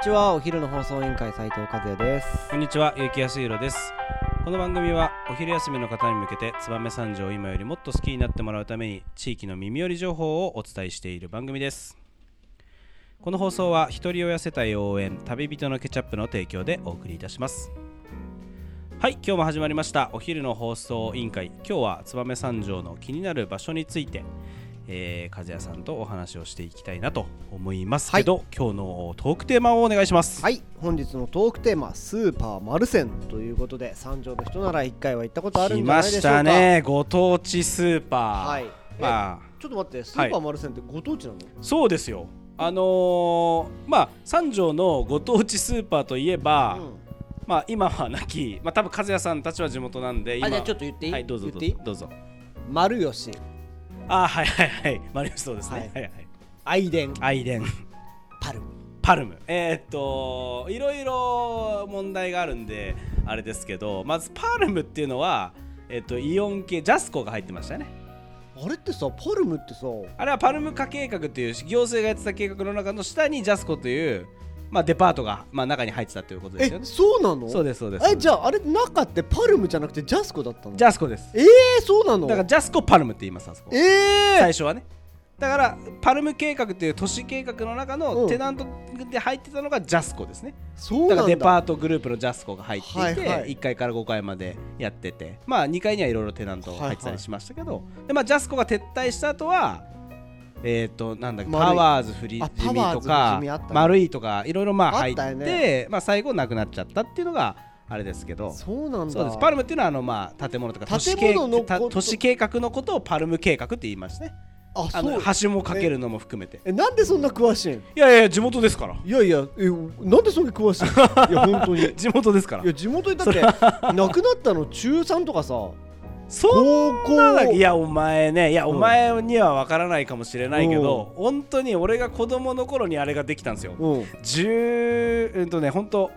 にちはお昼の放送委員会斉藤和也ですこんにちは、ゆきやすいろです。この番組はお昼休みの方に向けて燕三条を今よりもっと好きになってもらうために地域の耳寄り情報をお伝えしている番組です。この放送は一人親世帯応援旅人のケチャップの提供でお送りいたします。はい、今日も始まりましたお昼の放送委員会。今日は燕三条の気になる場所について、えー、和也さんとお話をしていきたいなと思いますけど、今日のトークテーマをお願いします。はい。本日のトークテーマスーパーマルセンということで三条の人なら一回は行ったことあるん来じゃなましいでしょうか。たね。ご当地スーパー。はい。まあ。ちょっと待ってスーパーマルセンってご当地なの、そうですよ。あのーまあ三条のご当地スーパーといえば、うん。まあ今はなきまあ多分和也さんたちは地元なんで今。あじゃあちょっと言っていい？はいどうぞどうぞ。どうぞ。丸吉あはいはいはい。マリオそうですね、はい。はい、はい。愛伝アイデン。パルパルム。えーっといろいろ問題があるんであれですけどまずパルムっていうのはえーっとイオン系ジャスコが入ってましたよね。あれってさパルムってさあれはパルム化計画という行政がやってた計画の中の下にジャスコという、まあ、デパートが、まあ、中に入ってたということですよえね。そうなの？そうですそうです。えじゃああれ中ってパルムじゃなくてジャスコだったの？ジャスコです。えー、そうなの？だからジャスコパルムって言いますあそこ。えー、最初はね。だからパルム計画という都市計画の中うんのテナントで入ってたのがジャスコですね。そうなんだだからデパートグループのジャスコが入っていて、はいはい1階から5階までやってて、まあ2階にはいろいろテナント入ってたりしましたけど、でまあジャスコが撤退した後は。えー、となんだっけパワーズフリあジミパワーズとか丸いとかいろいろまあ入ってまあ、最後なくなっちゃったっていうのがあれですけど。そうなんだ。そうです。パルムっていうのはあの、まあ、建物とか都市計画のことをパルム計画って言いますね。ああのそう。橋も架けるのも含めて。えなんでそんな詳しいん？いやいや地元ですから。いやいやえなんでそんな詳しいんいや本当に。い 地元ですから。や地元にだって 亡くなったの中3とかさそんなだけいやお前ねいやうん。お前には分からないかもしれないけど、本当に俺が子供の頃にあれができたんですよ。うん。10うんとね本当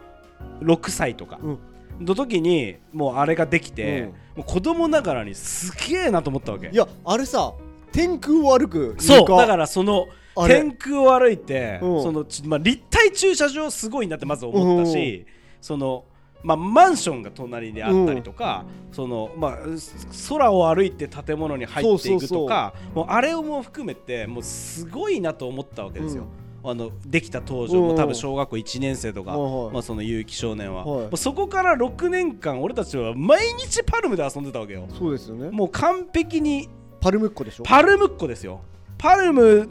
6歳とか。うん。の時にもうあれができて、もう子供ながらにすげえなと思ったわけ。いやあれさ天空を歩くそうだかららその天空を歩いてうん。そのち、まあ、立体駐車場すごいなってまず思ったしその、まあ、マンションが隣であったりとか、そのまあ、す空を歩いて建物に入っていくとかもうあれをも含めてもうすごいなと思ったわけですよ。あのできた当時うん。多分小学校1年生とか、まあ、その結城少年は、はい。そこから6年間俺たちは毎日パルムで遊んでたわけよ。そうですよね。もう完璧にパルムっ子でしょ？パルムっ子ですよ。パルム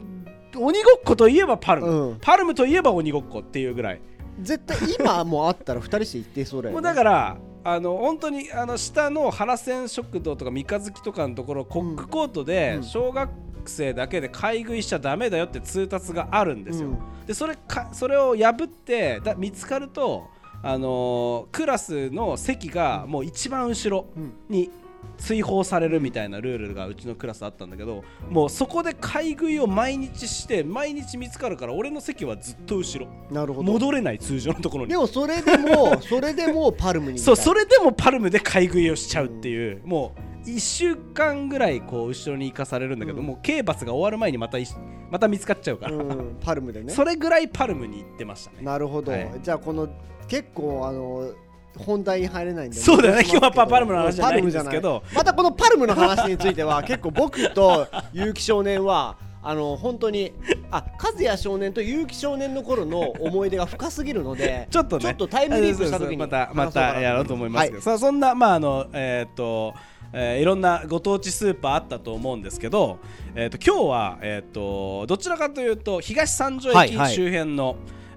鬼ごっこといえばパルム、うん。パルムといえば鬼ごっこっていうぐらい絶対今もうあったら二人して行ってそうだよ、ね、もうだからあの本当にあの下の原線食堂とか三日月とかのところコックコートでうん。小学生だけで買い食いしちゃダメだよって通達があるんですよ、うん。でそれかそれを破ってだ見つかるとあのークラスの席がもう一番後ろうん。に追放されるみたいなルールがうちのクラスあったんだけどもうそこで買い食いを毎日して毎日見つかるから俺の席はずっと後ろ。なるほど。戻れない通常のところに。でもそれでも それでもパルムにそうそれれでもパルムで買い食いをしちゃうっていう、もう1週間ぐらいこう後ろに行かされるんだけど、うん。もう刑罰が終わる前にまたいまた見つかっちゃうから、うん、パルムでね。それぐらいパルムに行ってましたね。なるほど、はい。じゃあこの結構あの本題に入れないんで。そうだよね。今日はパパルムの話じゃないんですけど。またこのパルムの話については結構僕と結城少年は あの本当にあ和也少年と結城少年の頃の思い出が深すぎるのでちょっとね。ちょっとタイムリープした時にまたまたやろうと思いますけど、はい。さあそんなまああのえーっとえーいろんなご当地スーパーあったと思うんですけど、えー、と今日は、えー、とどちらかというと東三条駅はいはい。周辺の、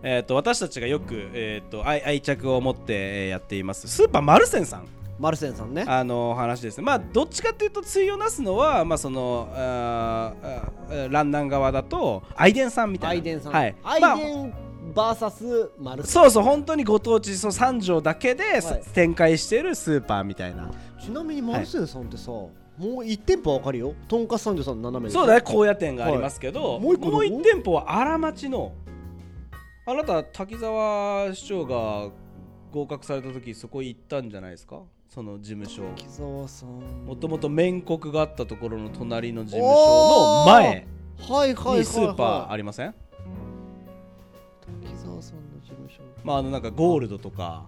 えー、と私たちがよく、えー、と愛愛着を持ってえーやっています。スーパーマルセンさん。マルセンさんね。あの話です。ねまあどっちかというと対をなすのはまあそのあーあー蘭南側だと愛伝さんみたいな。愛伝さん、はい。まあ愛伝バーサスマルセン。そうそう本当にご当地その三条だけで、はい。展開しているスーパーみたいな。ちなみにマルセンさんってさ、もう1店舗わかるよ。とんかつ三条さんの斜めにそうだね高野店がありますけど、はい。もう一個どこ？店舗は荒町のあなた滝沢市長が合格された時そこ行ったんじゃないですか？その事務所。木澤さん。もともと面国があったところの隣の事務所の前にスーパーありません？滝沢さんの事務まああのなんかゴールドとか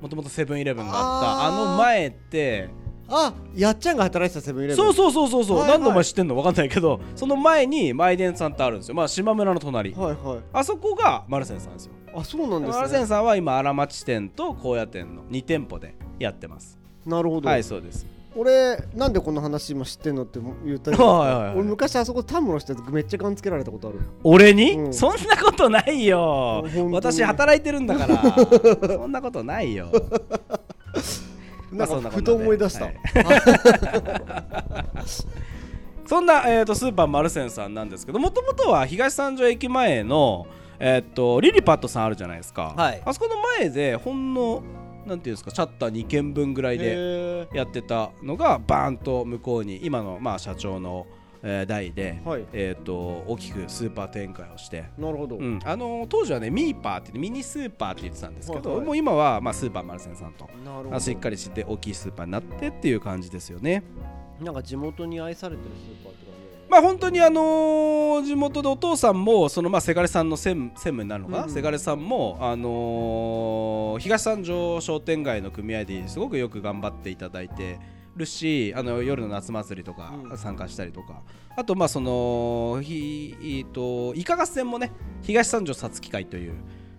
もともとセブンイレブンがあった。あの前ってあやっちゃんが働いてたセブンイレブンそうそうそうそうそう、はいはい。何度も知ってんの分かんないけどその前にマイデンさんってあるんですよ。まあ島村の隣、はいはい。あそこがマルセンさんですよ。あそうなんですマルセンねさんは今荒町店と高野店の2店舗でやってます。なるほど、はいそうです。俺なんでこの話今知ってんのって言ったりとか。はいはいはい。俺昔あそこタムの人めっちゃガンつけられたことある。俺に、うん。そそんなことないよ。私働いてるんだから。そんなことないよ。まなんかふあそんなこんなで。と思い出した、はい。そんな、えー、とスーパーマルセンさんなんですけどもともとは東三条駅前の、えー、とリリパットさんあるじゃないですか、はい。あそこの前でほんのなんていうんですかシャッター2軒分ぐらいでへやってたのがバーンと向こうに今の、まあ、社長の、えー代で、ーはい。えー、と大きくスーパー展開をして。なるほど、うん、あの当時はねミーパーってミニスーパーって言ってたんですけど、はいはい。もう今は、まあ、スーパーマルセンさんと。しっかりして大きいスーパーになってっていう感じですよね。なんか地元に愛されてるスーパーって感じまあ本当にあのー地元でお父さんもそのまあせがれさんの専務専務になるのかな、うん。せがれさんもあのー東三条商店街の組合ですごくよく頑張っていただいてるしあの夜の夏祭りとかうん。参加したりとか、あとまあそのひえーとイカ合戦もね東三条さつき会という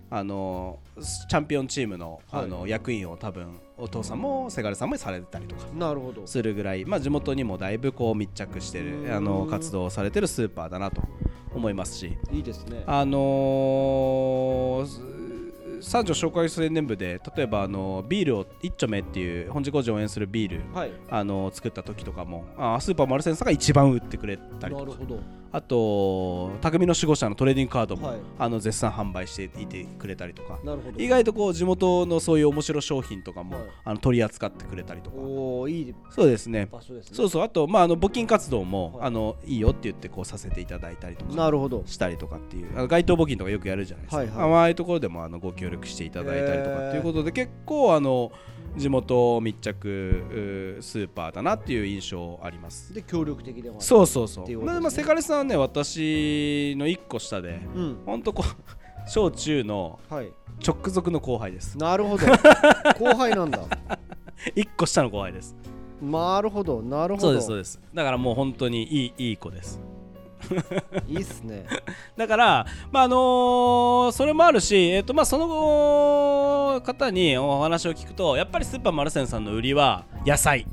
あのーチャンピオンチームの,、はい。あの役員を多分お父さんもせがれさんもされてたりとか。なるほど。するぐらい、まあ、地元にもだいぶこう密着してうるん。あの活動をされてるスーパーだなと思いますし、いいですね。あのーす三条紹介宣伝部で例えばあのビールを一丁目っていう本寺工事を応援するビールはい。あの作った時とかもあスーパーマルセンさんが一番売ってくれたりとか。なるほどあと匠の守護者のトレーディングカードも、はい。あの絶賛販売していてくれたりとか。なるほど。意外とこう地元のそういう面白商品とかも、はい。あの取り扱ってくれたりとか。おおいいそうですね。場所ですね。そうそう。あと、まあ、あの募金活動も、はい。あのいいよって言ってこうさせていただいたりとか。なるほど。したりとかっていう。あの街頭募金とかよくやるじゃないですか、はいはい。あああいうところでもあのご協力していただいたりとかっていうことで結構あの地元密着うスーパーだなっていう印象あります。で協力的ではある。そうそうそう。うね。まあまあせがれさんはね私の1個下でうん。ほんとこう 小中のはい。直属の後輩です。なるほど。後輩なんだ。1個下の後輩です。なるほどなるほど。そうですそうです。だからもう本当にいいいい子です。いいっすね。だから、まああのーそれもあるし、えーとまあ、その後方にお話を聞くとやっぱりスーパーマルセンさんの売りは野菜、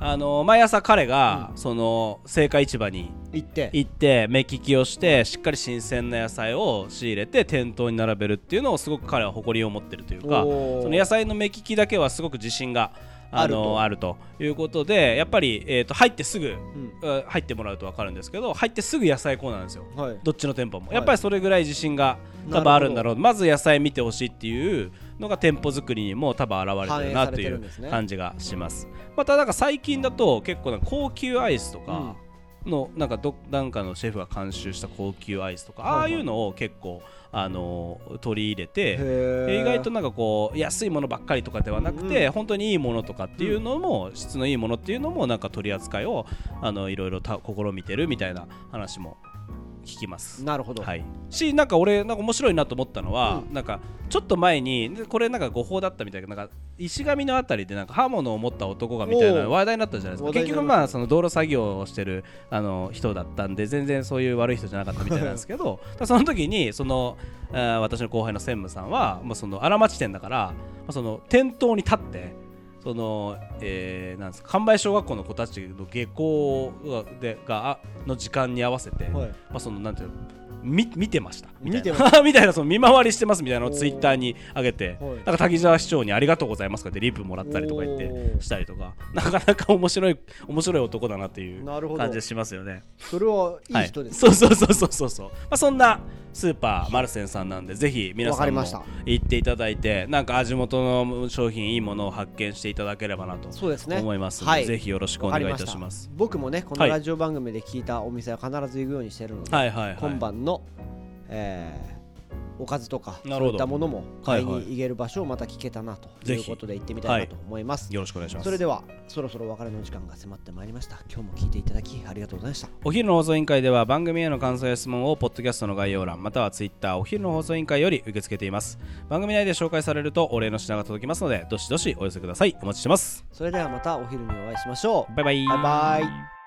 あのー毎朝彼が、その青果市場に行って。行って目利きをしてしっかり新鮮な野菜を仕入れて店頭に並べるっていうのをすごく彼は誇りを持ってるというかその野菜の目利きだけはすごく自信があのああるということでやっぱり、えー、と入ってすぐ、うん。あ入ってもらうと分かるんですけど入ってすぐ野菜コーナーなんですよ。はい。どっちの店舗も、はい。やっぱりそれぐらい自信が多分あるんだろう。まず野菜見てほしいっていうのが店舗作りにも多分現れてるなという感じがします。またなんか最近だと結構な高級アイスとかのなんかどなんかのシェフが監修した高級アイスとかはいはい。ああいうのを結構あの取り入れて意外となんかこう安いものばっかりとかではなくて、うん。本当にいいものとかっていうのも、質のいいものっていうのもなんか取り扱いをあのいろいろた試みてるみたいな話も聞きます。なるほど。はい、しなんか俺なんか面白いなと思ったのは、なんかちょっと前にでこれなんか誤報だったみたいななんか石神のあたりでなんか刃物を持った男がみたいな話題になったじゃないですか。結局まあその道路作業をしてるあの人だったんで全然そういう悪い人じゃなかったみたいなんですけどその時にその私の後輩の専務さんは、まあ、その荒町店だから、まあ、その店頭に立ってその、えーなんですか神林小学校の子たちの下校がでがあの時間に合わせて、はい。まあ、そのなんていう見てました。みたいな。みたいなその見回りしてますみたいなのをツイッターに上げて、はい。なんか滝沢市長にありがとうございますかってリプもらったりとか言ってしたりとかなかなか面白い面白い男だなっていう感じがしますよね。それはいい人ですはい、そうそうそうそうそう。まあ、そんなスーパーマルセンさんなんでぜひ皆さんも行っていただいてなんか地元の商品いいものを発見していただければなとそうですね。思いますので、はい。ぜひよろしくお願いいたします。僕もねこのはい。ラジオ番組で聞いたお店は必ず行くようにしてるので、はいはいはい。今晩の、えーおかずとかそういったものも買いはいはいに行ける場所をまた聞けたなということで行ってみたいなと思います、よろしくお願いします。それではそろそろお別れの時間が迫ってまいりました。今日も聞いていただきありがとうございました。お昼の放送委員会では番組への感想や質問をポッドキャストの概要欄またはツイッターお昼の放送委員会より受け付けています。番組内で紹介されるとお礼の品が届きますのでどしどしお寄せください。お待ちしてます。それではまたお昼にお会いしましょう。バイバイ。バイバイ